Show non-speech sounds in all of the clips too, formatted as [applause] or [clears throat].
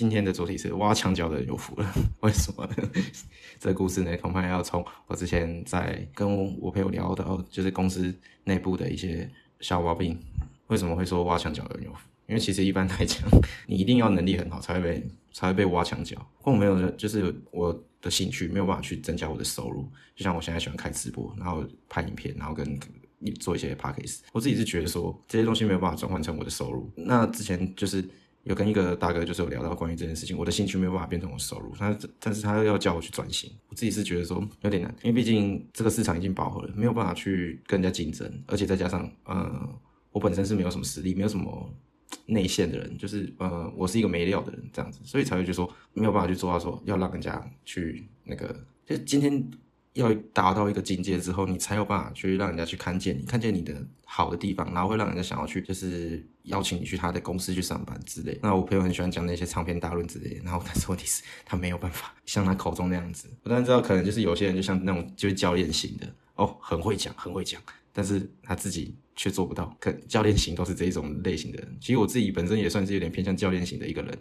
今天的主题是挖墙脚的人有福了，[laughs] 为什么呢？[laughs] 这个故事呢，恐怕要从我之前在跟我朋友聊到，就是公司内部的一些小毛病。为什么会说挖墙脚的人有福？因为其实一般来讲，你一定要能力很好才会被才会被挖墙脚，或没有就是我的兴趣没有办法去增加我的收入。就像我现在喜欢开直播，然后拍影片，然后跟做一些 p a c k a g e 我自己是觉得说这些东西没有办法转换成我的收入。那之前就是。有跟一个大哥就是有聊到关于这件事情，我的兴趣没有办法变成我收入，他但是他要叫我去转型，我自己是觉得说有点难，因为毕竟这个市场已经饱和了，没有办法去跟人家竞争，而且再加上呃，我本身是没有什么实力，没有什么内线的人，就是呃，我是一个没料的人这样子，所以才会觉得说没有办法去做到说要让人家去那个，就今天。要达到一个境界之后，你才有办法去让人家去看见你，看见你的好的地方，然后会让人家想要去，就是邀请你去他的公司去上班之类。那我朋友很喜欢讲那些长篇大论之类，然后 [laughs] 但是问题是，他没有办法像他口中那样子。我当然知道，可能就是有些人就像那种就是教练型的哦，很会讲，很会讲，但是他自己却做不到。可教练型都是这一种类型的人。其实我自己本身也算是有点偏向教练型的一个人。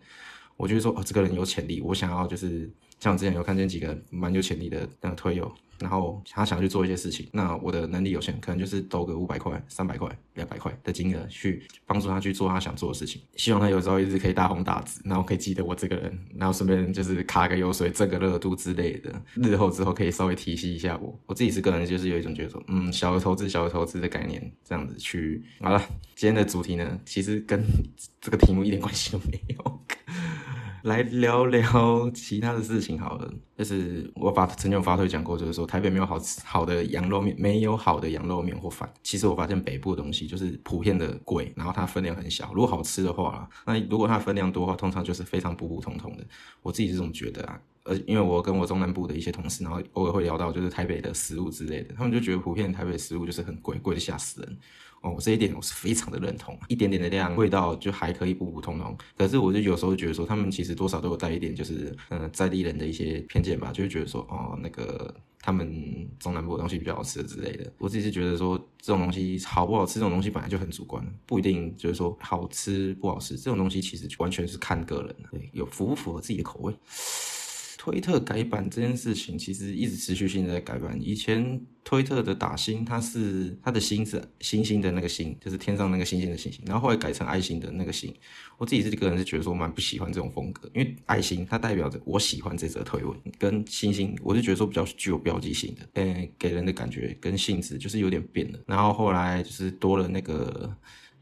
我觉得说哦，这个人有潜力，我想要就是像我之前有看见几个蛮有潜力的那个推友，然后他想要去做一些事情，那我的能力有限，可能就是投个五百块、三百块、两百块的金额去帮助他去做他想做的事情，希望他有朝一日可以大红大紫，然后可以记得我这个人，然后顺便就是卡个油水、挣个热度之类的，日后之后可以稍微提携一下我。我自己是个人就是有一种觉得说，嗯，小额投资、小额投资的概念这样子去。好了，今天的主题呢，其实跟这个题目一点关系都没有。来聊聊其他的事情好了，就是我把曾经有发推讲过，就是说台北没有好吃好的羊肉面，没有好的羊肉面或饭。其实我发现北部的东西就是普遍的贵，然后它分量很小。如果好吃的话，那如果它分量多的话，通常就是非常普普通通的。我自己是这么觉得啊，呃，因为我跟我中南部的一些同事，然后偶尔会聊到就是台北的食物之类的，他们就觉得普遍台北食物就是很贵，贵的吓死人。哦，这一点我是非常的认同，一点点的量，味道就还可以普普通通。可是我就有时候觉得说，他们其实多少都有带一点，就是嗯在地人的一些偏见吧，就会觉得说，哦，那个他们中南部的东西比较好吃之类的。我自己是觉得说，这种东西好不好吃，这种东西本来就很主观，不一定就是说好吃不好吃，这种东西其实完全是看个人，对，有符不符合自己的口味。推特改版这件事情其实一直持续性的在改版。以前推特的打星，它是它的星是星星的那个星，就是天上那个星星的星星。然后后来改成爱心的那个星。我自己是个人是觉得说蛮不喜欢这种风格，因为爱心它代表着我喜欢这则推文，跟星星我是觉得说比较具有标记性的，诶，给人的感觉跟性质就是有点变了。然后后来就是多了那个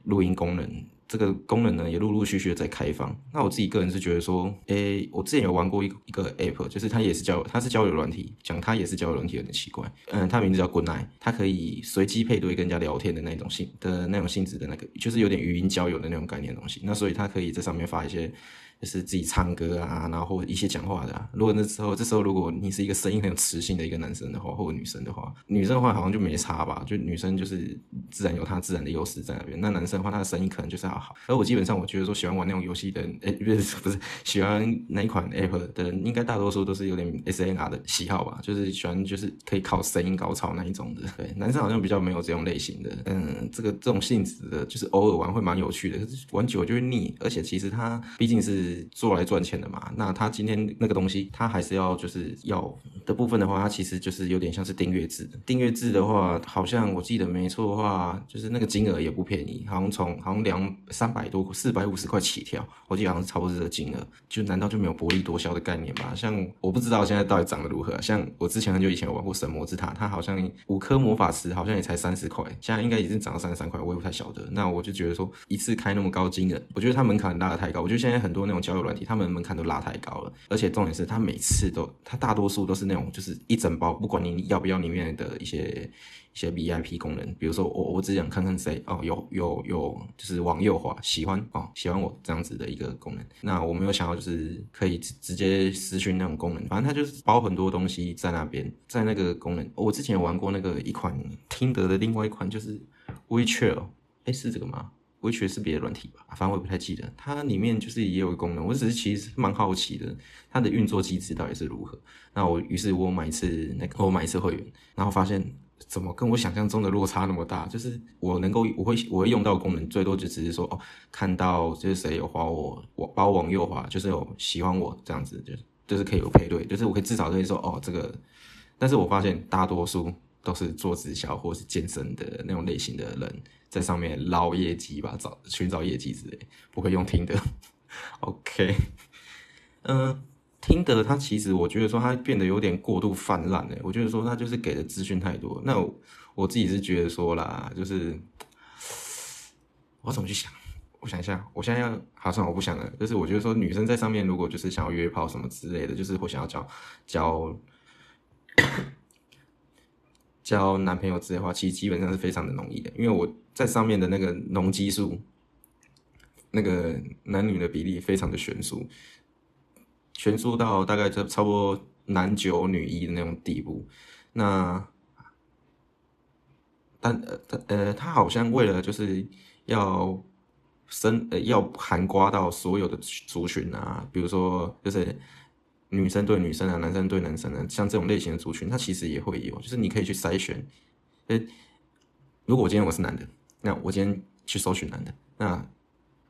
录音功能。这个功能呢也陆陆续续的在开放。那我自己个人是觉得说，诶，我之前有玩过一個一个 app，就是它也是交，它是交友软体，讲它也是交友软体有点奇怪。嗯，它名字叫 Good Night，它可以随机配对跟人家聊天的那种性的那种性质的那个，就是有点语音交友的那种概念东西。那所以它可以在上面发一些。就是自己唱歌啊，然后一些讲话的。如果那时候，这时候如果你是一个声音很有磁性的一个男生的话，或者女生的话，女生的话好像就没差吧？就女生就是自然有她自然的优势在那边。那男生的话，他的声音可能就是要好。而我基本上我觉得说喜欢玩那种游戏的人，哎，不是 [laughs] 不是喜欢哪一款 app 的人，应该大多数都是有点 S N R 的喜好吧？就是喜欢就是可以靠声音高潮那一种的。对，男生好像比较没有这种类型的。嗯，这个这种性质的，就是偶尔玩会蛮有趣的，可是玩久就会腻。而且其实他毕竟是。做来赚钱的嘛，那他今天那个东西，他还是要就是要的部分的话，它其实就是有点像是订阅制。订阅制的话，好像我记得没错的话，就是那个金额也不便宜，好像从好像两三百多、四百五十块起跳，我记得好像是超过这个金额。就难道就没有薄利多销的概念吗？像我不知道现在到底涨得如何。像我之前很久以前有玩过神魔之塔，它好像五颗魔法石好像也才三十块，现在应该已经涨到三十三块，我也不太晓得。那我就觉得说一次开那么高金额，我觉得它门槛拉得太高。我觉得现在很多那种交友软体，他们门槛都拉太高了，而且重点是，他每次都，他大多数都是那种，就是一整包，不管你要不要里面的一些一些 VIP 功能，比如说我我只想看看谁哦，有有有，就是往右滑，喜欢哦，喜欢我这样子的一个功能。那我没有想到就是可以直接私讯那种功能，反正它就是包很多东西在那边，在那个功能，我之前玩过那个一款听得的另外一款就是 WeChat，哎，是这个吗？我觉得是别的软体吧，反正我也不太记得。它里面就是也有功能，我只是其实蛮好奇的，它的运作机制到底是如何。那我于是我买一次那个，我买一次会员，然后发现怎么跟我想象中的落差那么大？就是我能够我会我会用到功能，最多就只是说哦，看到就是谁有划我，我把我往右划，就是有喜欢我这样子，就就是可以有配对，就是我可以至少可以说哦这个。但是我发现大多数都是做直销或是健身的那种类型的人，在上面捞业绩吧，找寻找业绩之类，不会用听的。OK，[laughs] 嗯。听的他其实我觉得说他变得有点过度泛滥了，我觉得说他就是给的资讯太多。那我自己是觉得说啦，就是我怎么去想？我想一下，我现在要好算我不想了。就是我觉得说女生在上面如果就是想要约炮什么之类的，就是我想要交交交男朋友之类的话，其实基本上是非常的容易的，因为我在上面的那个浓基数，那个男女的比例非常的悬殊。悬殊到大概就差不多男九女一的那种地步，那但呃他呃他好像为了就是要生呃要含刮到所有的族群啊，比如说就是女生对女生啊，男生对男生啊，像这种类型的族群，它其实也会有，就是你可以去筛选。呃，如果我今天我是男的，那我今天去搜寻男的，那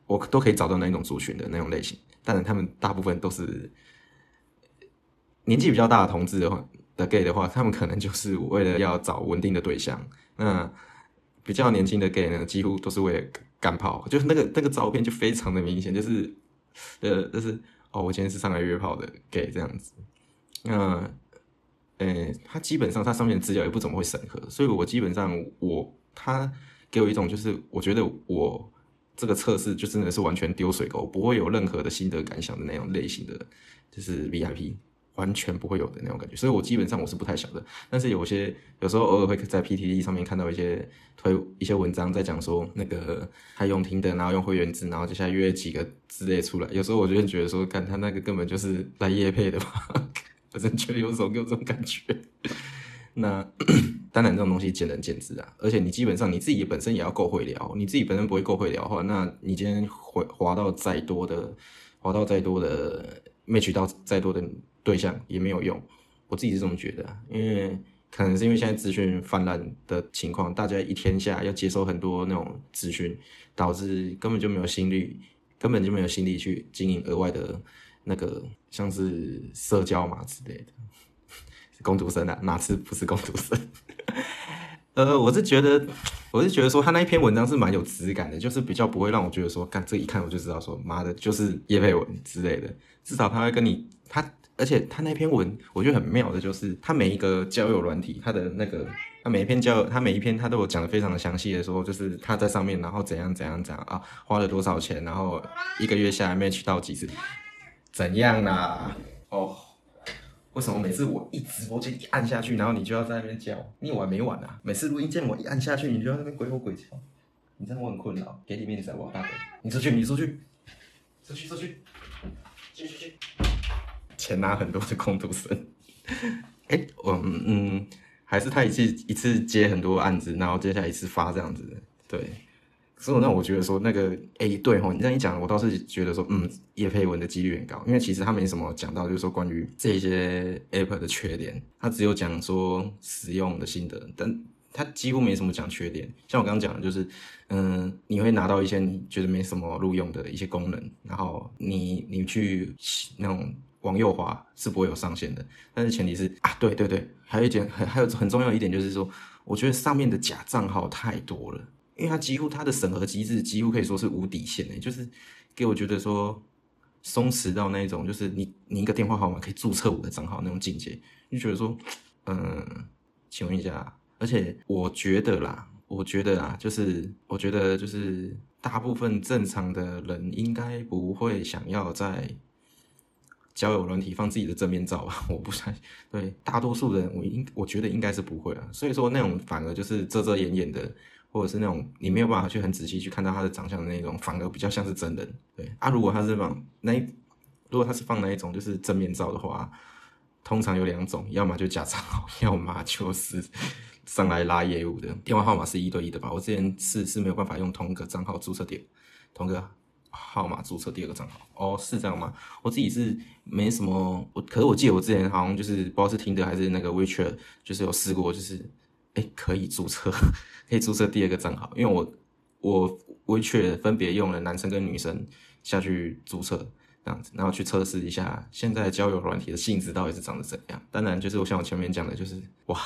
我都可以找到那种族群的那种类型。当然，他们大部分都是年纪比较大的同志的话的 gay 的话，他们可能就是为了要找稳定的对象。那比较年轻的 gay 呢，几乎都是为了干炮，就是那个那个照片就非常的明显，就是呃，就是哦，我今天是上来约炮的给这样子。那呃，他基本上他上面的资料也不怎么会审核，所以我基本上我他给我一种就是我觉得我。这个测试就真的是完全丢水沟，不会有任何的心得感想的那种类型的，就是 VIP 完全不会有的那种感觉。所以我基本上我是不太晓得，但是有些有时候偶尔会在 PTT 上面看到一些推一些文章在讲说那个他用听的，然后用会员制，然后接下来约几个之类出来。有时候我就会觉得说，看他那个根本就是来夜配的吧，[laughs] 我真觉得有种有种感觉。[laughs] 那 [clears throat] 当然，这种东西见仁见智啊。而且你基本上你自己本身也要够会聊，你自己本身不会够会聊的话，那你今天滑滑到再多的，滑到再多的，match 到再多的对象也没有用。我自己是这么觉得，因为可能是因为现在资讯泛滥的情况，大家一天下要接收很多那种资讯，导致根本就没有心率，根本就没有心力去经营额外的那个像是社交嘛之类的。[laughs] 工读生啊，哪次不是工读生？[laughs] 呃，我是觉得，我是觉得说他那一篇文章是蛮有质感的，就是比较不会让我觉得说，看这一看我就知道说，妈的，就是叶佩文之类的。至少他会跟你他，而且他那篇文我觉得很妙的，就是他每一个交友软体，他的那个他每一篇交友，他每一篇他都有讲的非常的详细的说，就是他在上面，然后怎样怎样怎样啊，花了多少钱，然后一个月下来 match 到几次，怎样啦？哦。为什么每次我一直播间一按下去，然后你就要在那边叫？你有完没完啊？每次录音键我一按下去，你就在那边鬼吼鬼叫，你这样我很困扰。给你面子，我大哥，你出去，你出去，出去出去，去去去，钱拿很多的工读生。[laughs] 哎，我嗯，嗯还是他一次一次接很多案子，然后接下来一次发这样子，对。所以那我觉得说那个哎对吼，你这样一讲，我倒是觉得说嗯叶佩文的几率很高，因为其实他没什么讲到，就是说关于这些 app 的缺点，他只有讲说使用的心得，但他几乎没什么讲缺点。像我刚刚讲的，就是嗯你会拿到一些你觉得没什么录用的一些功能，然后你你去那种往右滑是不会有上限的，但是前提是啊对对对，还有一点很还有很重要一点就是说，我觉得上面的假账号太多了。因为它几乎它的审核机制几乎可以说是无底线的，就是给我觉得说松弛到那种，就是你你一个电话号码可以注册五个账号那种境界，就觉得说，嗯，请问一下，而且我觉得啦，我觉得啊，就是我觉得就是大部分正常的人应该不会想要在交友软体放自己的正面照吧？[laughs] 我不相信对，大多数人我应我觉得应该是不会啊，所以说那种反而就是遮遮掩掩的。或者是那种你没有办法去很仔细去看到他的长相的那种，反而比较像是真人。对啊，如果他是放那，如果他是放那一种就是正面照的话，通常有两种，要么就假账号，[laughs] 要么就是上来拉业务的。电话号码是一对一的吧？我之前是是没有办法用同一个账号注册点同个号码注册第二个账号。哦，是这样吗？我自己是没什么，我可是我记得我之前好像就是不知道是听的还是那个 WeChat，就是有试过，就是。哎，可以注册，[laughs] 可以注册第二个账号，因为我我 WeChat 分别用了男生跟女生下去注册这样子，然后去测试一下现在交友软体的性质到底是长得怎样。当然，就是我像我前面讲的，就是哇，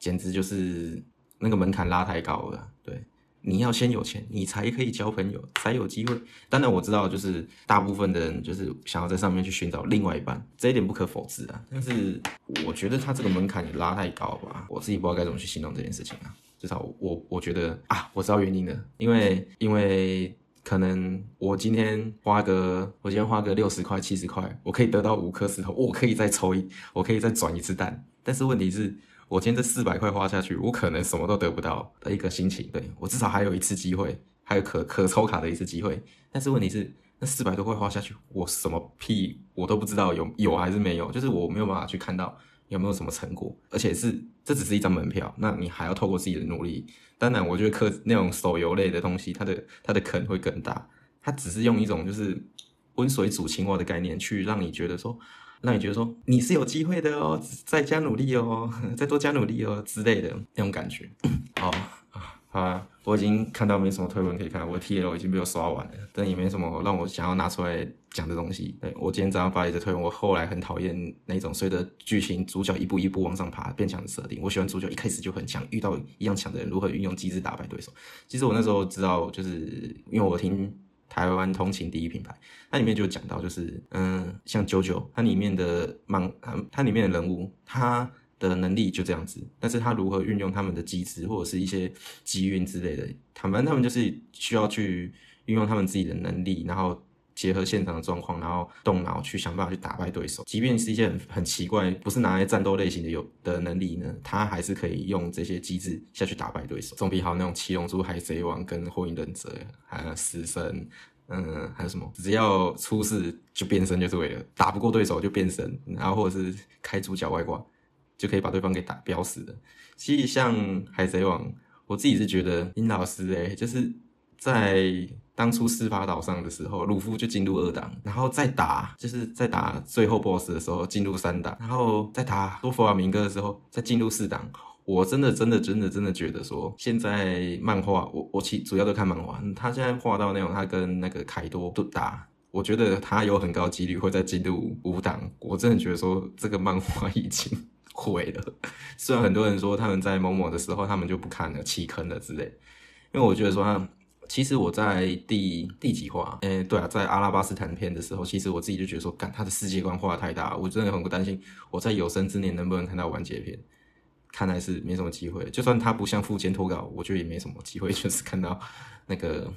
简直就是那个门槛拉太高了，对。你要先有钱，你才可以交朋友，才有机会。当然我知道，就是大部分的人就是想要在上面去寻找另外一半，这一点不可否认啊。但是我觉得他这个门槛也拉太高吧，我自己不知道该怎么去形容这件事情啊。至少我我觉得啊，我知道原因了，因为因为可能我今天花个我今天花个六十块七十块，我可以得到五颗石头，我可以再抽一，我可以再转一次蛋。但是问题是。我今天这四百块花下去，我可能什么都得不到的一个心情。对我至少还有一次机会，还有可可抽卡的一次机会。但是问题是，那四百多块花下去，我什么屁我都不知道有有还是没有，就是我没有办法去看到有没有什么成果。而且是这只是一张门票，那你还要透过自己的努力。当然，我觉得课那种手游类的东西，它的它的坑会更大。它只是用一种就是温水煮青蛙的概念去让你觉得说。让你觉得说你是有机会的哦，再加努力哦，[laughs] 再多加努力哦之类的那种感觉。[coughs] 好啊，我已经看到没什么推文可以看，我 T L 已经被我刷完了，但也没什么让我想要拿出来讲的东西。对我今天早上发了一则推文，我后来很讨厌那种随着剧情主角一步一步往上爬变强的设定。我喜欢主角一开始就很强，遇到一样强的人如何运用机制打败对手。其实我那时候知道，就是因为我听。台湾通勤第一品牌，它里面就讲到，就是嗯，像九九，它里面的漫，它里面的人物，他的能力就这样子，但是他如何运用他们的机制或者是一些机运之类的，坦白他们就是需要去运用他们自己的能力，然后。结合现场的状况，然后动脑去想办法去打败对手。即便是一些很很奇怪，不是拿来战斗类型的有的能力呢，他还是可以用这些机制下去打败对手。总比好那种七龙珠、海贼王跟火影忍者，还有死神，嗯，还有什么，只要出事就变身就是为了打不过对手就变身，然后或者是开主角外挂，就可以把对方给打飙死的。其实像海贼王，我自己是觉得殷老师诶，就是在。当初司法岛上的时候，鲁夫就进入二档，然后再打，就是在打最后 BOSS 的时候进入三档，然后再打多弗尔明哥的时候再进入四档。我真的真的真的真的觉得说，现在漫画我我其主要都看漫画，他现在画到那种他跟那个凯多都打，我觉得他有很高几率会再进入五档。我真的觉得说这个漫画已经毁了。虽然很多人说他们在某某的时候他们就不看了弃坑了之类，因为我觉得说他。其实我在第第几话，诶，对啊，在阿拉巴斯坦片的时候，其实我自己就觉得说，干他的世界观画太大，我真的很担心我在有生之年能不能看到完结篇。看来是没什么机会，就算他不像附件脱稿，我觉得也没什么机会，[laughs] 就是看到那个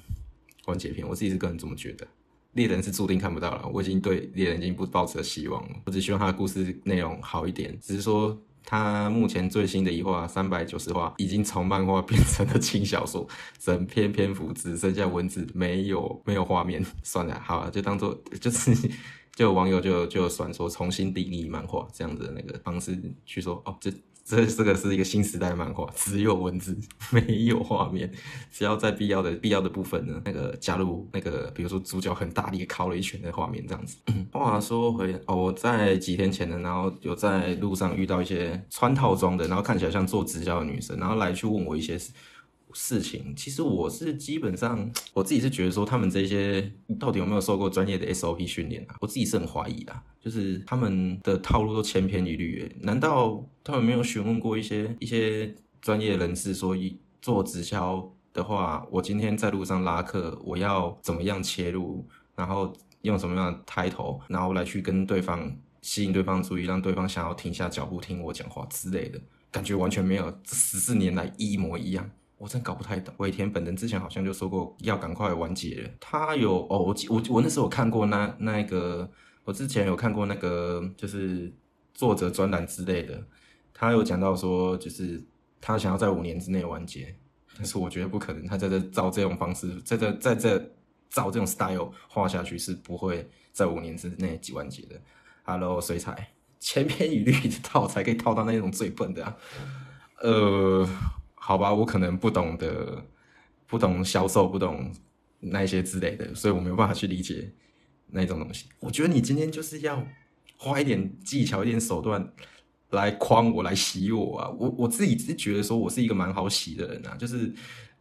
完结篇。我自己是个人这么觉得，猎人是注定看不到了。我已经对猎人已经不抱持希望了，我只希望他的故事内容好一点，只是说。他目前最新的一话三百九十话，已经从漫画变成了轻小说，整篇篇幅只剩下文字，没有没有画面。算了，好了，就当做 [laughs] 就是就网友就就算说重新定义漫画这样子的那个方式去说哦，这。这这个是一个新时代漫画，只有文字没有画面，只要在必要的必要的部分呢，那个加入那个，比如说主角很大力敲了一拳的画面这样子。话说回哦，我在几天前呢，然后有在路上遇到一些穿套装的，然后看起来像做直销的女生，然后来去问我一些事。情其实我是基本上我自己是觉得说他们这些到底有没有受过专业的 SOP 训练啊？我自己是很怀疑的，就是他们的套路都千篇一律。难道他们没有询问过一些一些专业人士，说一做直销的话，我今天在路上拉客，我要怎么样切入，然后用什么样的抬头，然后来去跟对方吸引对方注意，让对方想要停下脚步听我讲话之类的，感觉完全没有这十四年来一模一样。我真搞不太懂，尾田本人之前好像就说过要赶快完结了。他有哦，我记我我那时候有看过那那个，我之前有看过那个就是作者专栏之类的，他有讲到说就是他想要在五年之内完结，但是我觉得不可能，他在这照这种方式，在这在这照这种 style 画下去是不会在五年之内几完结的。Hello 水彩，千篇一律的 [laughs] 套才可以套到那种最笨的，呃。好吧，我可能不懂得，不懂销售，不懂那些之类的，所以我没有办法去理解那种东西。我觉得你今天就是要花一点技巧、一点手段来诓我，来洗我啊！我我自己是觉得说我是一个蛮好洗的人啊，就是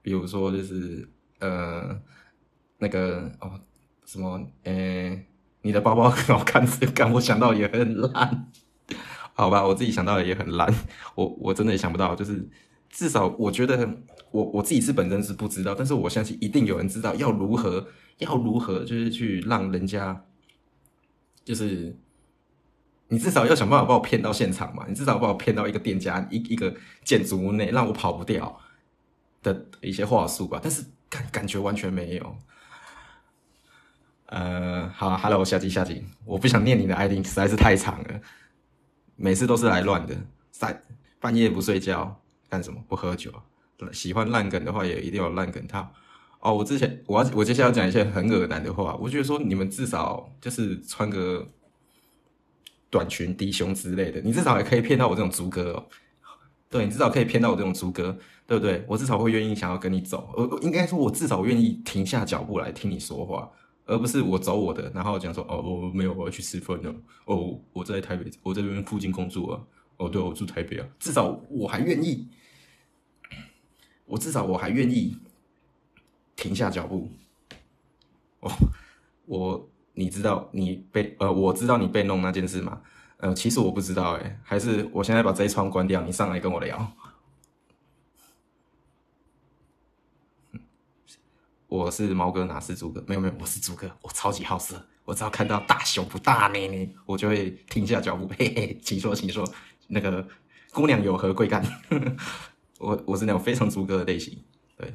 比如说就是呃那个哦什么呃你的包包很好看，[laughs] 干我想到也很烂，[laughs] 好吧，我自己想到的也很烂，我我真的也想不到，就是至少我觉得我我自己是本身是不知道，但是我相信一定有人知道要如何要如何就是去让人家就是。你至少要想办法把我骗到现场嘛？你至少把我骗到一个店家、一一个建筑物内，让我跑不掉的一些话术吧。但是感感觉完全没有。呃，好，Hello，下集下集，我不想念你的 ID，实在是太长了。每次都是来乱的，三半夜不睡觉干什么？不喝酒。喜欢烂梗的话，也一定要烂梗套。哦，我之前我要我接下来要讲一些很恶男的话。我觉得说你们至少就是穿个。短裙、低胸之类的，你至少还可以骗到我这种猪哥哦。对，你至少可以骗到我这种猪哥，对不对？我至少会愿意想要跟你走，我应该说，我至少我愿意停下脚步来听你说话，而不是我走我的，然后讲说哦，我没有，我要去吃饭了。哦，我在台北，我在这边附近工作啊。哦，对，我住台北啊。至少我还愿意，我至少我还愿意停下脚步。哦，我。你知道你被呃，我知道你被弄那件事吗？呃，其实我不知道哎，还是我现在把这一窗关掉，你上来跟我聊。我是猫哥，哪是猪哥？没有没有，我是猪哥，我超级好色，我只要看到大胸不大内内，我就会停下脚步，嘿嘿，请说，请说，那个姑娘有何贵干？我我是那种非常猪哥的类型，对。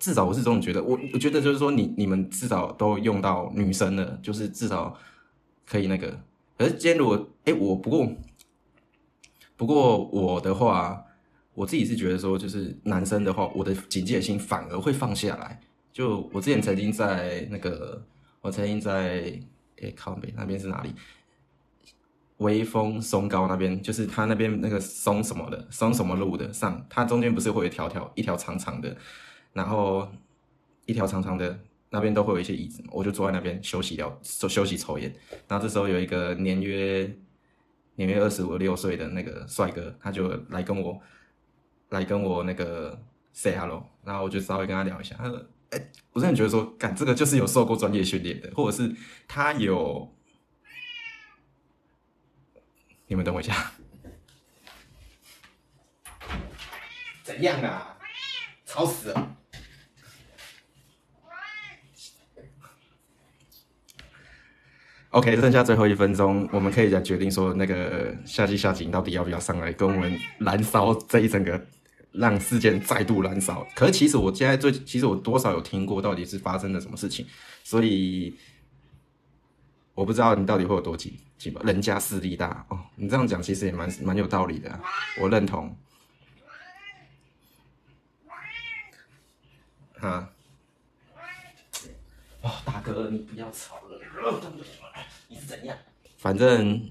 至少我是这种觉得，我我觉得就是说，你你们至少都用到女生了，就是至少可以那个。可是今天如果，哎，我不过不过我的话，我自己是觉得说，就是男生的话，我的警戒心反而会放下来。就我之前曾经在那个，我曾经在哎康北那边是哪里？微风松高那边，就是他那边那个松什么的，松什么路的上，它中间不是会有一条条一条长长的。然后一条长长的那边都会有一些椅子，我就坐在那边休息聊，休休息抽烟。然后这时候有一个年约年约二十五六岁的那个帅哥，他就来跟我来跟我那个 say hello，然后我就稍微跟他聊一下。他说：“哎，我真的觉得说，干这个就是有受过专业训练的，或者是他有……你们等我一下，怎样啊？吵死了！” OK，剩下最后一分钟，我们可以再决定说，那个夏季夏景到底要不要上来跟我们燃烧这一整个，让事件再度燃烧。可是其实我现在最，其实我多少有听过到底是发生了什么事情，所以我不知道你到底会有多紧人家势力大哦，你这样讲其实也蛮蛮有道理的，我认同。哈，哦，大哥，你不要吵了。你是怎样？反正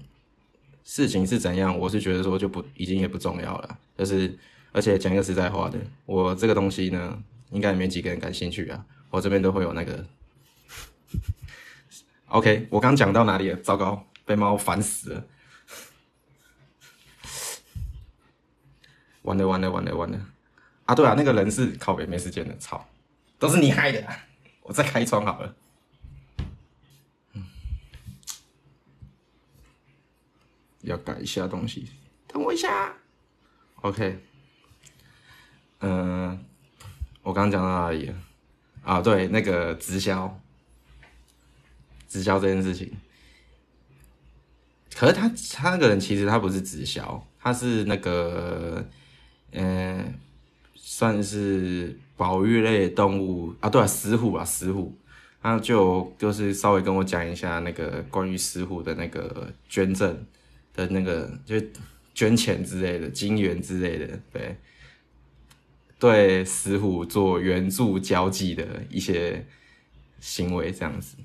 事情是怎样，我是觉得说就不已经也不重要了。就是而且讲一个实在话的，我这个东西呢，应该也没几个人感兴趣啊。我这边都会有那个。OK，我刚讲到哪里了？糟糕，被猫烦死了！完了完了完了完了！啊，对啊，那个人是靠北没时间的，操，都是你害的！我再开窗好了。要改一下东西，等我一下。OK，嗯，我刚刚讲到哪里了？啊，对，那个直销，直销这件事情。可是他他那个人其实他不是直销，他是那个，嗯，算是保育类动物啊，对啊，石虎啊，石虎。他就就是稍微跟我讲一下那个关于石虎的那个捐赠。的那个就捐钱之类的，金元之类的，对，对，石虎做援助交际的一些行为这样子。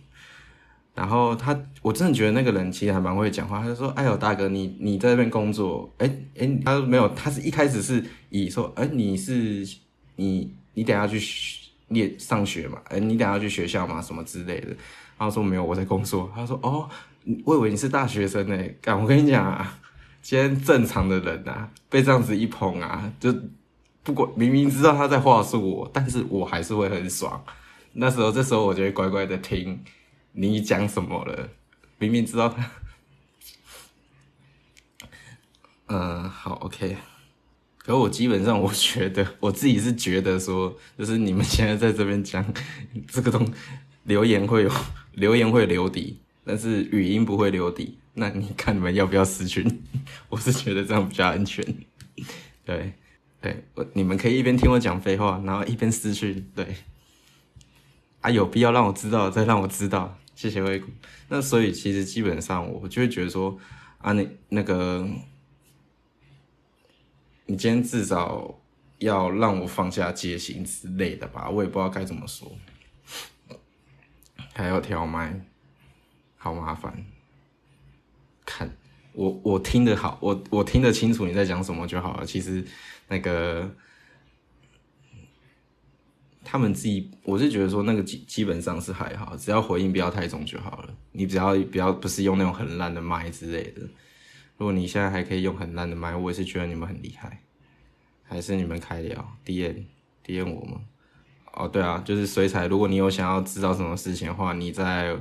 然后他，我真的觉得那个人其实还蛮会讲话。他就说：“哎呦，大哥，你你在那边工作？哎哎，他说没有，他是一开始是以说，哎，你是你你等下去念上学嘛？哎，你等下去学校嘛？什么之类的。”然后说没有，我在工作。他说：“哦。”我以为你是大学生呢，干！我跟你讲啊，[laughs] 今天正常的人啊，被这样子一捧啊，就不管明明知道他在话术我，但是我还是会很爽。那时候，这时候我就会乖乖的听你讲什么了。明明知道他，嗯，好，OK。可我基本上，我觉得我自己是觉得说，就是你们现在在这边讲这个东留言会有 [laughs] 留言会留底，但是语音不会留底。那你看你们要不要私讯？[laughs] 我是觉得这样比较安全。对，对，我你们可以一边听我讲废话，然后一边私讯。对，啊，有必要让我知道，再让我知道，谢谢威谷。那所以其实基本上，我就会觉得说，啊，你那个，你今天至少要让我放下戒心之类的吧，我也不知道该怎么说。还要调麦，好麻烦。看我，我听得好，我我听得清楚你在讲什么就好了。其实那个他们自己，我是觉得说那个基基本上是还好，只要回应不要太重就好了。你只要不要不是用那种很烂的麦之类的。如果你现在还可以用很烂的麦，我也是觉得你们很厉害。还是你们开聊 D N D N 我吗？哦，对啊，就是水彩。如果你有想要知道什么事情的话，你在。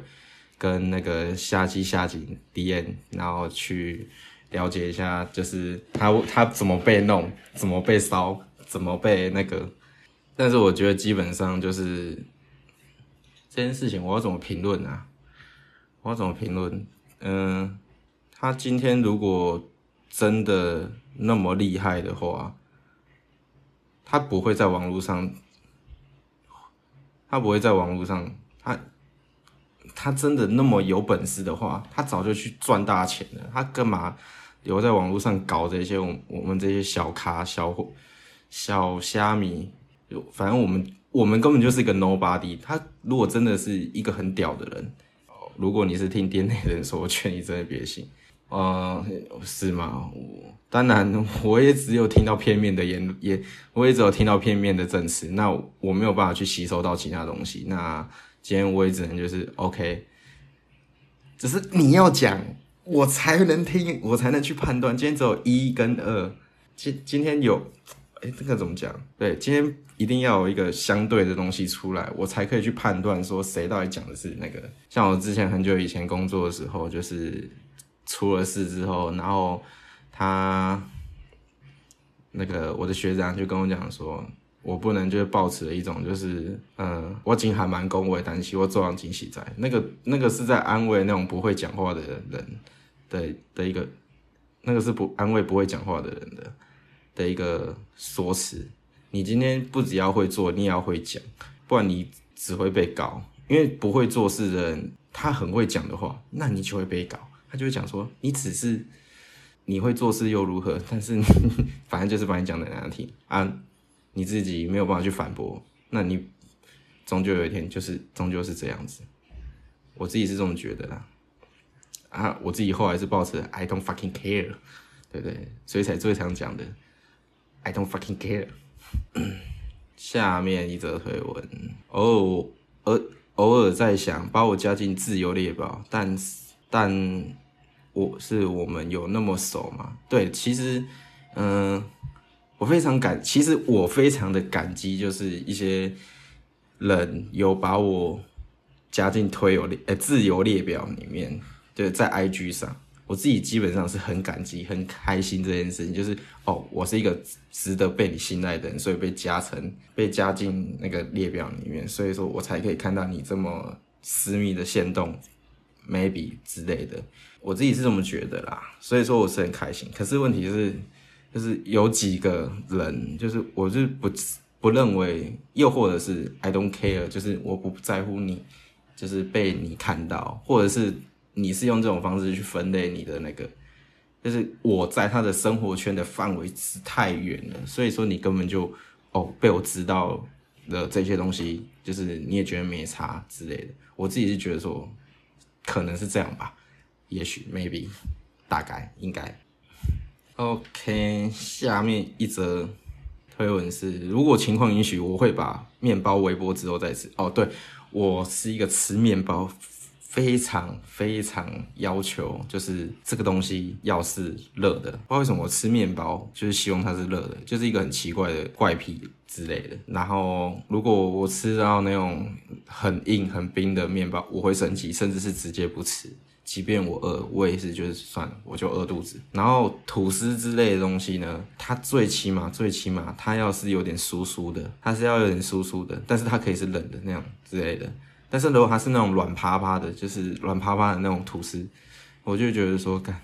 跟那个夏季夏景 D N，然后去了解一下，就是他他怎么被弄，怎么被烧，怎么被那个。但是我觉得基本上就是这件事情，我要怎么评论啊？我要怎么评论？嗯，他今天如果真的那么厉害的话，他不会在网络上，他不会在网络上，他。他真的那么有本事的话，他早就去赚大钱了。他干嘛留在网络上搞这些？我我们这些小咖、小、小虾米，反正我们我们根本就是一个 nobody。他如果真的是一个很屌的人，如果你是听店内人说，我劝你真的别信。呃，是吗？我当然我也只有听到片面的言，也我也只有听到片面的证词。那我没有办法去吸收到其他东西。那。今天我也只能就是 OK，只是你要讲，我才能听，我才能去判断。今天只有一跟二，今今天有，哎，这个怎么讲？对，今天一定要有一个相对的东西出来，我才可以去判断说谁到底讲的是那个。像我之前很久以前工作的时候，就是出了事之后，然后他那个我的学长就跟我讲说。我不能就是抱持了一种就是，嗯，我今还蛮恭维，担心我做完惊喜在那个那个是在安慰那种不会讲话的人的的一个，那个是不安慰不会讲话的人的的一个说辞。你今天不只要会做，你也要会讲，不然你只会被告。因为不会做事的人，他很会讲的话，那你就会被告。他就会讲说，你只是你会做事又如何？但是你反正就是把你讲的难听啊。你自己没有办法去反驳，那你终究有一天就是终究是这样子，我自己是这么觉得啦。啊，我自己后来是抱持 I don't fucking care，对不对？所以才最常讲的 I don't fucking care。[coughs] 下面一则推文，哦，偶偶尔在想把我加进自由列表，但但我是我们有那么熟吗？对，其实，嗯。我非常感，其实我非常的感激，就是一些人有把我加进推友列，呃，自由列表里面，对，在 IG 上，我自己基本上是很感激、很开心这件事情，就是哦，我是一个值得被你信赖的人，所以被加成、被加进那个列表里面，所以说我才可以看到你这么私密的线动，maybe 之类的，我自己是这么觉得啦，所以说我是很开心，可是问题是。就是有几个人，就是我是不不认为，又或者是 I don't care，就是我不在乎你，就是被你看到，或者是你是用这种方式去分类你的那个，就是我在他的生活圈的范围是太远了，所以说你根本就哦被我知道的这些东西，就是你也觉得没差之类的，我自己是觉得说可能是这样吧，也许 maybe 大概应该。OK，下面一则推文是：如果情况允许，我会把面包微波之后再吃。哦，对我是一个吃面包非常非常要求，就是这个东西要是热的。不知道为什么我吃面包就是希望它是热的，就是一个很奇怪的怪癖之类的。然后如果我吃到那种很硬很冰的面包，我会生气，甚至是直接不吃。即便我饿，我也是就是算了，我就饿肚子。然后吐司之类的东西呢，它最起码最起码它要是有点酥酥的，它是要有点酥酥的，但是它可以是冷的那样之类的。但是如果它是那种软趴趴的，就是软趴趴的那种吐司，我就觉得说，干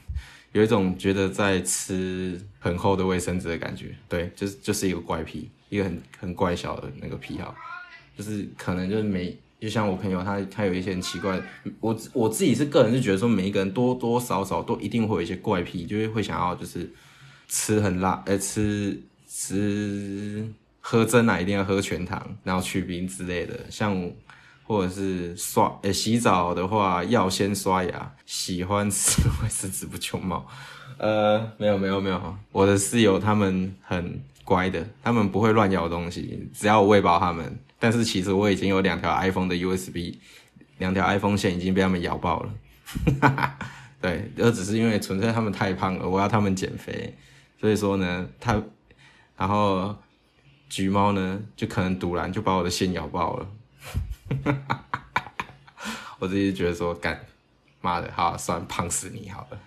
有一种觉得在吃很厚的卫生纸的感觉。对，就是就是一个怪癖，一个很很怪小的那个癖好，就是可能就是没。就像我朋友，他他有一些很奇怪，我我自己是个人是觉得说，每一个人多多少少都一定会有一些怪癖，就是会想要就是吃很辣，呃，吃吃喝真奶一定要喝全糖，然后去冰之类的，像或者是刷呃洗澡的话要先刷牙，喜欢吃卫生纸不穷猫，[laughs] 呃，没有没有没有，我的室友他们很乖的，他们不会乱咬东西，只要我喂饱他们。但是其实我已经有两条 iPhone 的 USB，两条 iPhone 线已经被他们咬爆了，[laughs] 对，而只是因为纯粹他们太胖了，我要他们减肥，所以说呢，他，然后橘猫呢就可能突然就把我的线咬爆了，哈哈哈我自己觉得说干，妈的，好算胖死你好了，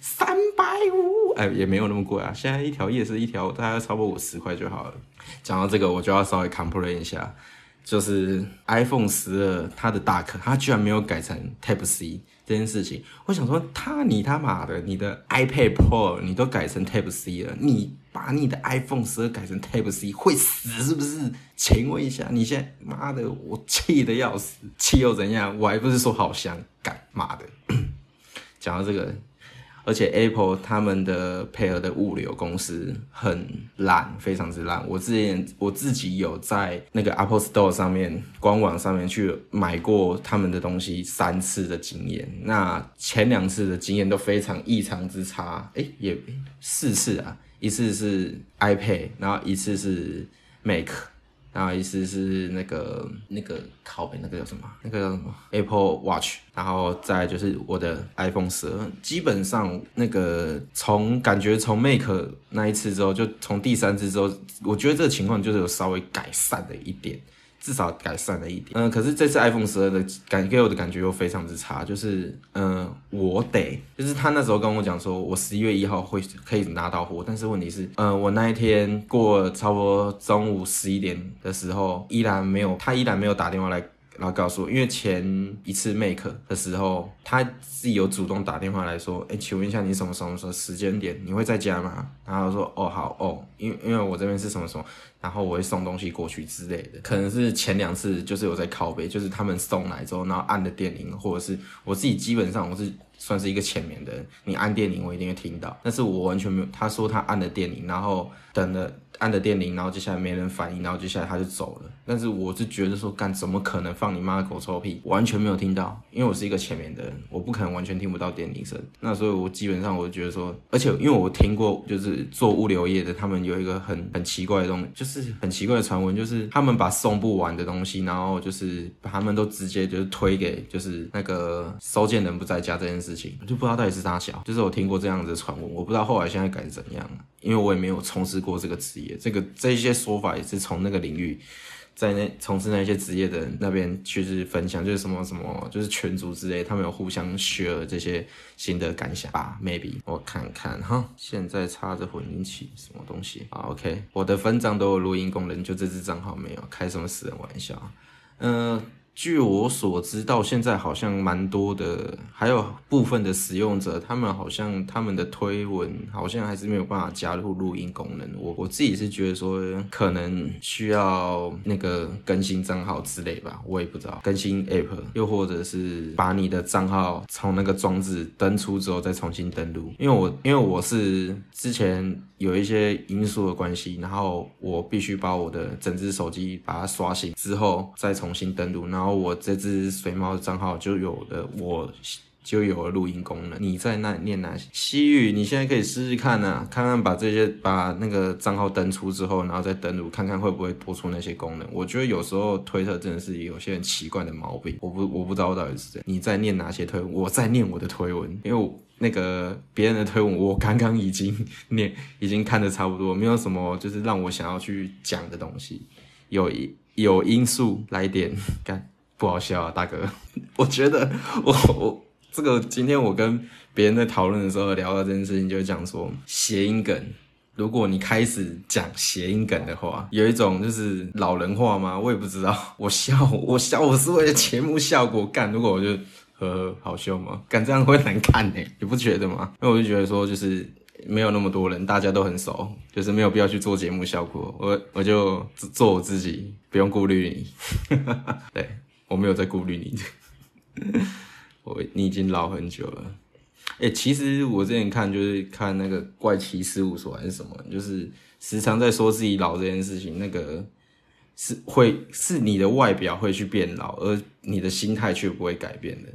三百五，哎也没有那么贵啊，现在一条夜市一条大概差不多五十块就好了。讲到这个，我就要稍微 complain 一下，就是 iPhone 十二它的大壳，它居然没有改成 Type C 这件事情。我想说，他你他妈的，你的 iPad Pro 你都改成 Type C 了，你把你的 iPhone 十二改成 Type C 会死是不是？请问一下，你现在妈的，我气的要死，气又怎样？我还不是说好香，干妈的。[clears throat] 讲到这个。而且 Apple 他们的配合的物流公司很烂，非常之烂。我之前我自己有在那个 Apple Store 上面官网上面去买过他们的东西三次的经验，那前两次的经验都非常异常之差。哎，也四次啊，一次是 iPad，然后一次是 Mac。然后一次是那个那个拷贝那个叫什么？那个叫什么 Apple Watch，然后再就是我的 iPhone 十二，基本上那个从感觉从 Make 那一次之后，就从第三次之后，我觉得这个情况就是有稍微改善了一点。至少改善了一点，嗯，可是这次 iPhone 十二的感给我的感觉又非常之差，就是，嗯，我得，就是他那时候跟我讲说，我十一月一号会可以拿到货，但是问题是，嗯，我那一天过差不多中午十一点的时候，依然没有，他依然没有打电话来。然后告诉我，因为前一次 make 的时候，他自己有主动打电话来说，哎，请问一下你什么什么时候时间点你会在家吗？然后说，哦，好，哦，因为因为我这边是什么什么，然后我会送东西过去之类的。可能是前两次就是有在拷贝，就是他们送来之后，然后按的电铃，或者是我自己基本上我是算是一个前面的人，你按电铃我一定会听到，但是我完全没有。他说他按的电铃，然后等了。按的电铃，然后接下来没人反应，然后接下来他就走了。但是我是觉得说，干怎么可能放你妈的狗臭屁？完全没有听到，因为我是一个前面的人，我不可能完全听不到电铃声。那所以，我基本上我就觉得说，而且因为我听过，就是做物流业的，他们有一个很很奇怪的东西，就是很奇怪的传闻，就是他们把送不完的东西，然后就是把他们都直接就是推给就是那个收件人不在家这件事情，就不知道到底是啥小。就是我听过这样子的传闻，我不知道后来现在改怎样，因为我也没有从事过这个职业。这个这些说法也是从那个领域，在那从事那些职业的那边去是分享，就是什么什么，就是群组之类，他们有互相 share 这些新的感想吧？Maybe 我看看哈，现在插着混音器，什么东西？，OK，我的分账都有录音功能，就这支账号没有，开什么私人玩笑？嗯。据我所知，到现在好像蛮多的，还有部分的使用者，他们好像他们的推文好像还是没有办法加入录音功能。我我自己是觉得说，可能需要那个更新账号之类吧，我也不知道更新 App，又或者是把你的账号从那个装置登出之后再重新登录。因为我因为我是之前有一些因素的关系，然后我必须把我的整只手机把它刷新之后再重新登录，然后。然后我这只水猫的账号就有了我就有了录音功能。你在那念哪些？西域，你现在可以试试看啊，看看把这些把那个账号登出之后，然后再登录，看看会不会播出那些功能。我觉得有时候推特真的是有些很奇怪的毛病，我不我不知道到底是谁。你在念哪些推文？我在念我的推文，因为。那个别人的推文，我刚刚已经念，已经看的差不多，没有什么就是让我想要去讲的东西。有有因素来点，[laughs] 干不好笑啊，大哥。[laughs] 我觉得我我这个今天我跟别人在讨论的时候聊到这件事情，就讲说谐音梗。如果你开始讲谐音梗的话，有一种就是老人话吗？我也不知道。[laughs] 我笑我笑我是为了节目效果干。如果我就。呵呵，好笑吗？干这样会难看呢，你不觉得吗？因为我就觉得说，就是没有那么多人，大家都很熟，就是没有必要去做节目效果。我我就做我自己，不用顾虑你。[laughs] 对我没有在顾虑你，[laughs] 我你已经老很久了。哎，其实我之前看就是看那个怪奇事务所还是什么，就是时常在说自己老这件事情，那个。是会是你的外表会去变老，而你的心态却不会改变的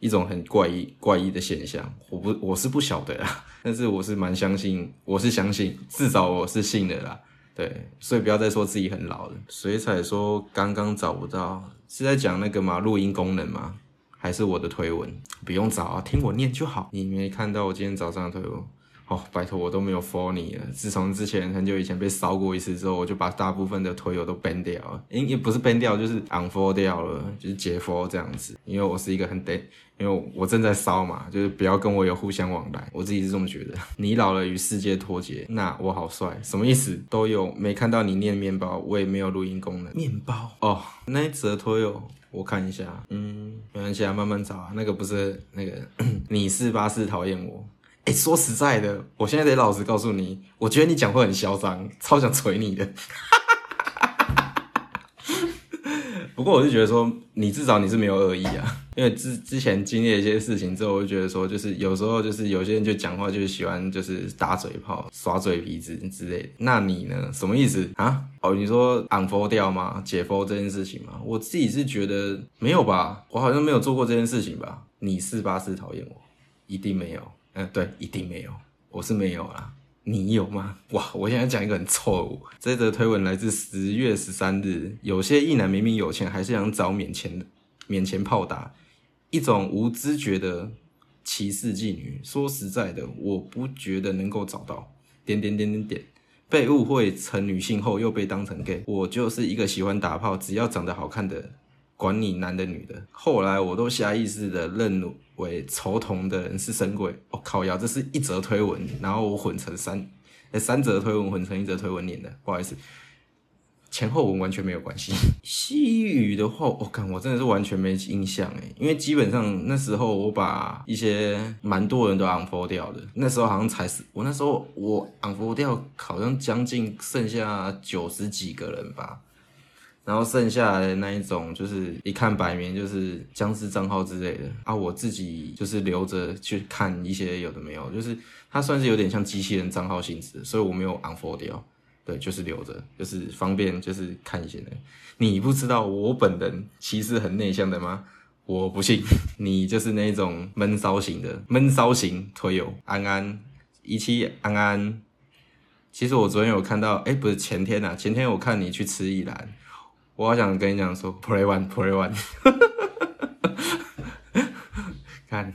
一种很怪异怪异的现象。我不我是不晓得啦，但是我是蛮相信，我是相信，至少我是信的啦。对，所以不要再说自己很老了。水彩说刚刚找不到，是在讲那个吗？录音功能吗？还是我的推文？不用找啊，听我念就好。你没看到我今天早上的推文？哦，拜托，我都没有 follow 你了。自从之前很久以前被烧过一次之后，我就把大部分的推友都 ban 掉了。因也不是 ban 掉，就是 unfollow 掉了，就是解 follow 这样子。因为我是一个很 dead，因为我正在烧嘛，就是不要跟我有互相往来。我自己是这么觉得。你老了与世界脱节，那我好帅，什么意思？都有没看到你念面包，我也没有录音功能。面包哦，那一则推友我看一下，嗯，没关系啊，慢慢找啊。那个不是那个 [clears throat] 你是巴士讨厌我。哎，说实在的，我现在得老实告诉你，我觉得你讲话很嚣张，超想捶你的。[laughs] 不过我就觉得说，你至少你是没有恶意啊，因为之之前经历一些事情之后，我就觉得说，就是有时候就是有些人就讲话就喜欢就是打嘴炮、耍嘴皮子之类的。那你呢？什么意思啊？哦，你说 unfollow 掉吗？解封这件事情吗？我自己是觉得没有吧，我好像没有做过这件事情吧？你是八是讨厌我？一定没有。嗯，对，一定没有，我是没有啦。你有吗？哇，我现在讲一个很错误。这则推文来自十月十三日，有些异男明明有钱，还是想找免钱的、免钱炮打，一种无知觉的歧视妓女。说实在的，我不觉得能够找到。点点点点点，被误会成女性后又被当成 gay，我就是一个喜欢打炮，只要长得好看的。管你男的女的，后来我都下意识的认为仇同的人是神鬼。我靠呀，这是一则推文，然后我混成三，哎，三则推文混成一则推文念的，不好意思，前后文完全没有关系。西语的话，我看我真的是完全没印象哎，因为基本上那时候我把一些蛮多人都 unfollow 掉的，那时候好像才是我那时候我 unfollow 掉，好像将近剩下九十几个人吧。然后剩下的那一种，就是一看摆明就是僵尸账号之类的啊，我自己就是留着去看一些有的没有，就是它算是有点像机器人账号性质，所以我没有 unfold 掉，对，就是留着，就是方便就是看一些的。你不知道我本人其实很内向的吗？我不信，[laughs] 你就是那种闷骚型的闷骚型推友，安安一期安安。其实我昨天有看到，哎，不是前天呐，前天我看你去吃一兰。我好想跟你讲说，play one，play one，[laughs] 看，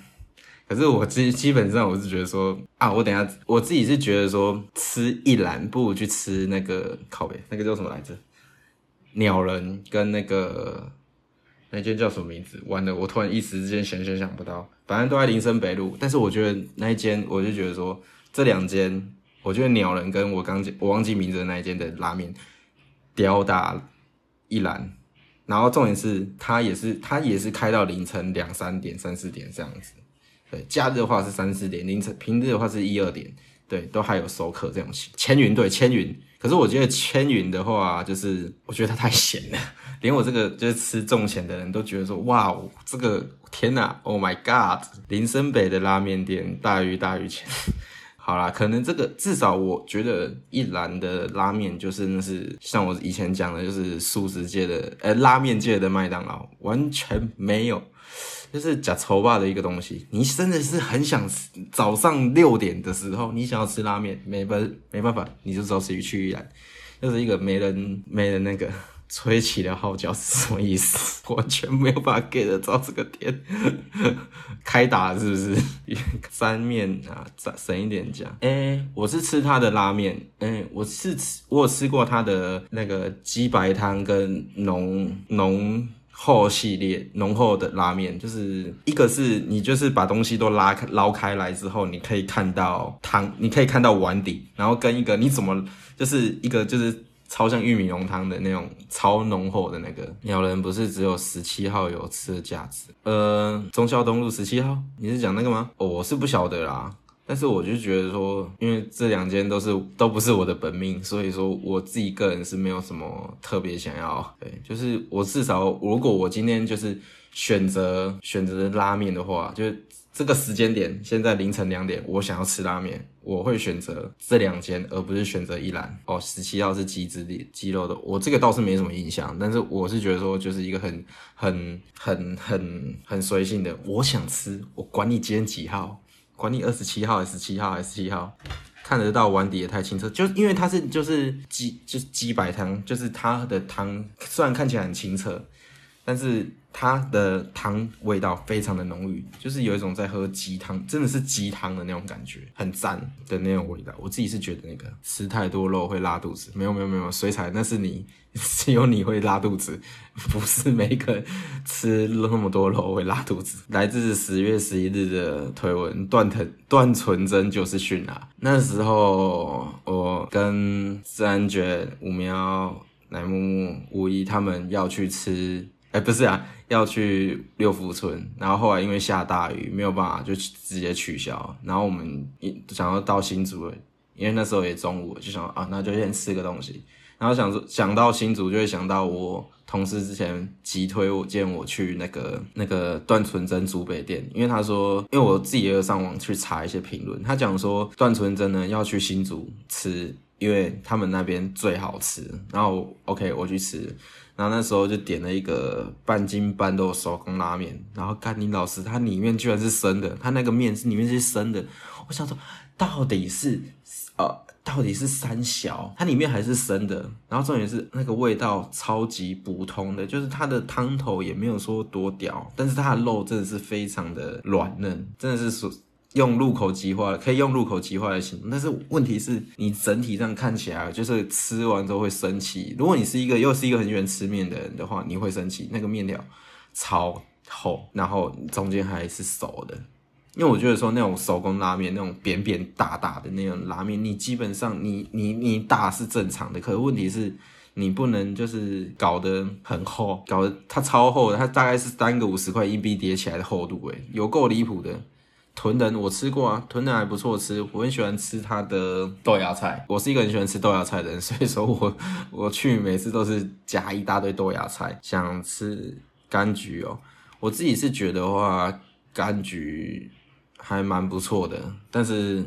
可是我基基本上我是觉得说啊，我等下我自己是觉得说吃一篮不如去吃那个靠北，那个叫什么来着？鸟人跟那个那间叫什么名字？完了，我突然一时之间想想想不到，反正都在林森北路。但是我觉得那一间，我就觉得说这两间，我觉得鸟人跟我刚我忘记名字的那一间的拉面屌打。一栏，然后重点是它也是它也是开到凌晨两三点、三四点这样子。对，假日的话是三四点，凌晨平日的话是一二点，对，都还有熟客这种情。千云对千云，可是我觉得千云的话，就是我觉得它太咸了，[laughs] 连我这个就是吃重钱的人都觉得说，哇，这个天哪，Oh my God！林森北的拉面店大鱼大于钱。好啦，可能这个至少我觉得一兰的拉面就是那是像我以前讲的，就是素食界的呃拉面界的麦当劳，完全没有就是假丑吧的一个东西。你真的是很想吃，早上六点的时候，你想要吃拉面，没办没办法，你就只好去去一兰，就是一个没人没人那个。吹起了号角是什么意思？[laughs] 完全没有办法 get 到这个点。[laughs] 开打是不是？[laughs] 三面啊，省省一点讲。哎，我是吃他的拉面。哎，我是吃，我有吃过他的那个鸡白汤跟浓浓厚系列浓厚的拉面。就是一个是你就是把东西都拉开捞开来之后，你可以看到汤，你可以看到碗底，然后跟一个你怎么就是一个就是。超像玉米浓汤的那种超浓厚的那个鸟人不是只有十七号有吃的价值？呃，中孝东路十七号，你是讲那个吗？哦，我是不晓得啦，但是我就觉得说，因为这两间都是都不是我的本命，所以说我自己个人是没有什么特别想要。对，就是我至少如果我今天就是选择选择拉面的话，就。这个时间点，现在凌晨两点，我想要吃拉面，我会选择这两间，而不是选择一兰。哦，十七号是鸡汁的鸡肉的，我这个倒是没什么印象，但是我是觉得说，就是一个很很很很很随性的，我想吃，我管你今天几号，管你二十七号还是十七号还是七号，看得到碗底也太清澈，就因为它是就是鸡就是鸡白汤，就是它的汤虽然看起来很清澈，但是。它的汤味道非常的浓郁，就是有一种在喝鸡汤，真的是鸡汤的那种感觉，很赞的那种味道。我自己是觉得那个吃太多肉会拉肚子，没有没有没有，水彩那是你，[laughs] 只有你会拉肚子，不是每个吃那么多肉会拉肚子。来自十月十一日的推文，断藤断纯真就是训啊。那时候我跟自然卷、五喵、乃木木、五一他们要去吃。哎，不是啊，要去六福村，然后后来因为下大雨，没有办法，就直接取消。然后我们一想要到新竹，因为那时候也中午，就想啊，那就先吃个东西。然后想说想到新竹，就会想到我同事之前急推我见我去那个那个段纯真竹北店，因为他说，因为我自己也有上网去查一些评论，他讲说段纯真呢要去新竹吃，因为他们那边最好吃。然后 OK，我去吃。然后那时候就点了一个半斤半豆手工拉面，然后甘宁老师它里面居然是生的，它那个面是里面是生的，我想说到底是呃到底是三小，它里面还是生的，然后重点是那个味道超级普通的，就是它的汤头也没有说多屌，但是它的肉真的是非常的软嫩，真的是说。用入口即化，可以用入口即化来形容，但是问题是你整体上看起来就是吃完之后会生气。如果你是一个又是一个很喜欢吃面的人的话，你会生气。那个面条超厚，然后中间还是熟的。因为我觉得说那种手工拉面，那种扁扁大大的那种拉面，你基本上你你你大是正常的，可是问题是你不能就是搞得很厚，搞得它超厚的，它大概是三个五十块硬币叠起来的厚度，诶，有够离谱的。豚人我吃过啊，豚人还不错吃，我很喜欢吃它的豆芽菜。我是一个很喜欢吃豆芽菜的人，所以说我我去每次都是夹一大堆豆芽菜。想吃柑橘哦，我自己是觉得话柑橘还蛮不错的，但是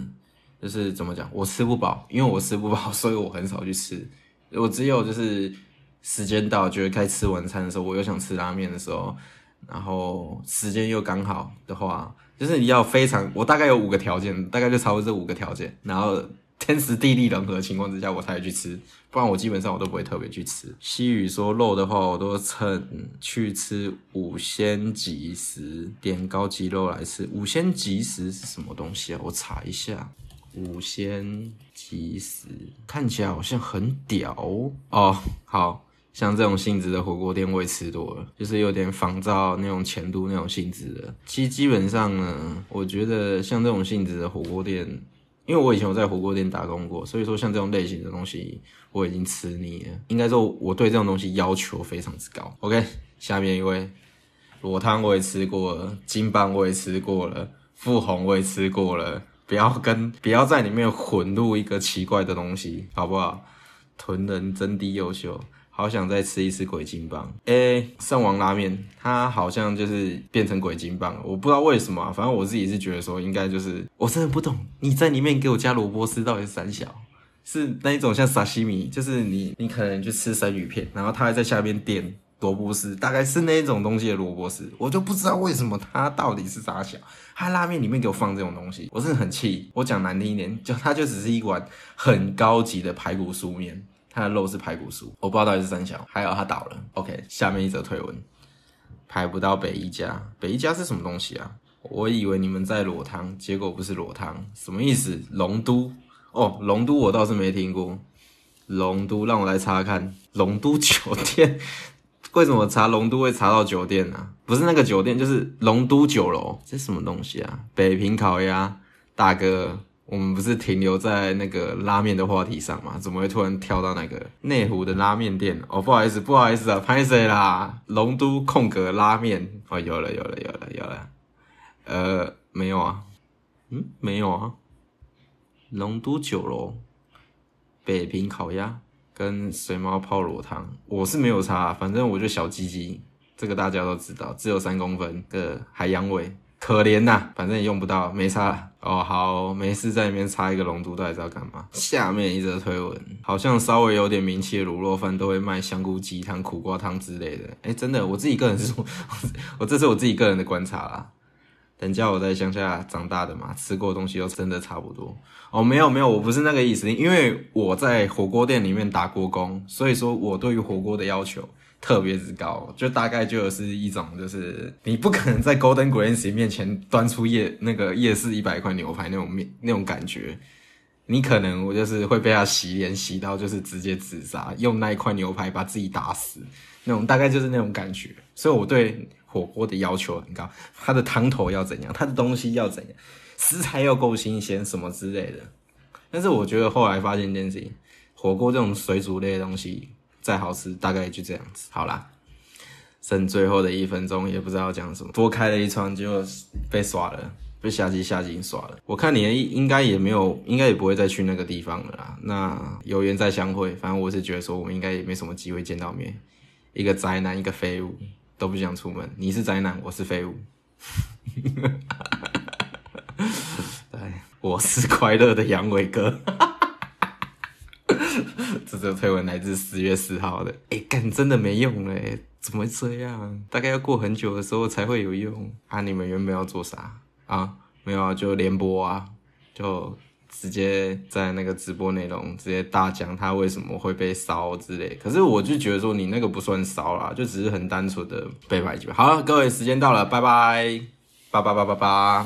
就是怎么讲，我吃不饱，因为我吃不饱，所以我很少去吃。我只有就是时间到，觉得该吃晚餐的时候，我又想吃拉面的时候，然后时间又刚好的话。就是你要非常，我大概有五个条件，大概就超过这五个条件，然后 [laughs] 天时地利人和情况之下，我才去吃，不然我基本上我都不会特别去吃。西语说肉的话，我都趁去吃五鲜即食，点高级肉来吃。五鲜即食是什么东西啊？我查一下，五鲜即食看起来好像很屌哦。好。像这种性质的火锅店我也吃多了，就是有点仿造那种前都那种性质的。其实基本上呢，我觉得像这种性质的火锅店，因为我以前有在火锅店打工过，所以说像这种类型的东西我已经吃腻了。应该说我对这种东西要求非常之高。OK，下面一位裸汤我也吃过了，金棒我也吃过了，富红我也吃过了，不要跟不要在里面混入一个奇怪的东西，好不好？屯人真的优秀。好想再吃一次鬼金棒，诶，圣王拉面，它好像就是变成鬼金棒，我不知道为什么，反正我自己是觉得说应该就是，我真的不懂，你在里面给我加萝卜丝到底是三小，是那一种像沙西米，就是你你可能去吃生鱼片，然后他还在下面垫萝卜丝，大概是那种东西的萝卜丝，我就不知道为什么它到底是啥小，它拉面里面给我放这种东西，我真的很气。我讲难听一点，就它就只是一碗很高级的排骨酥面，它的肉是排骨酥，我不知道到底是三小，还有它倒了。OK，下面一则推文，排不到北一家，北一家是什么东西啊？我以为你们在裸汤，结果不是裸汤，什么意思？龙都哦，龙都我倒是没听过。龙都，让我来查看龙都酒店。为什么查龙都会查到酒店呢？不是那个酒店，就是龙都酒楼。这什么东西啊？北平烤鸭，大哥，我们不是停留在那个拉面的话题上吗？怎么会突然跳到那个内湖的拉面店？哦，不好意思，不好意思啊，拍谁啦？龙都空格拉面哦，有了，有了，有了，有了。呃，没有啊，嗯，没有啊，龙都酒楼。北平烤鸭跟水猫泡螺汤，我是没有差，反正我就小鸡鸡，这个大家都知道，只有三公分的海洋尾，可怜呐，反正也用不到，没差哦。好，没事，在里面插一个龙珠，到底是要干嘛？下面一则推文，好像稍微有点名气的卤肉饭都会卖香菇鸡汤、苦瓜汤之类的。[laughs] 哎，真的，我自己个人是，[laughs] 我这是我自己个人的观察啦。人家我在乡下长大的嘛，吃过的东西都真的差不多哦。没有没有，我不是那个意思，因为我在火锅店里面打过工，所以说我对于火锅的要求特别之高，就大概就是一种，就是你不可能在 Golden Grace 面前端出夜那个夜市一百块牛排那种面那种感觉，你可能我就是会被他洗脸洗到就是直接自杀，用那一块牛排把自己打死那种，大概就是那种感觉，所以我对。火锅的要求很高，它的汤头要怎样，它的东西要怎样，食材要够新鲜，什么之类的。但是我觉得后来发现一件事情，火锅这种水煮类的东西再好吃，大概就这样子。好啦，剩最后的一分钟，也不知道讲什么，多开了一窗就被耍了，被下集下集刷了。我看你应该也没有，应该也不会再去那个地方了啦。那有缘再相会，反正我是觉得说我们应该也没什么机会见到面。一个宅男，一个废物。都不想出门，你是宅男，我是废物。[laughs] 哎，[laughs] 我是快乐的阳痿哥。这则推文来自十月四号的。哎，干真的没用嘞，怎么这样？大概要过很久的时候才会有用啊！你们原本要做啥啊？没有啊，就连播啊，就。直接在那个直播内容直接大讲他为什么会被烧之类，可是我就觉得说你那个不算烧啦，就只是很单纯的被排挤。好了，各位时间到了，拜拜，八八八八八。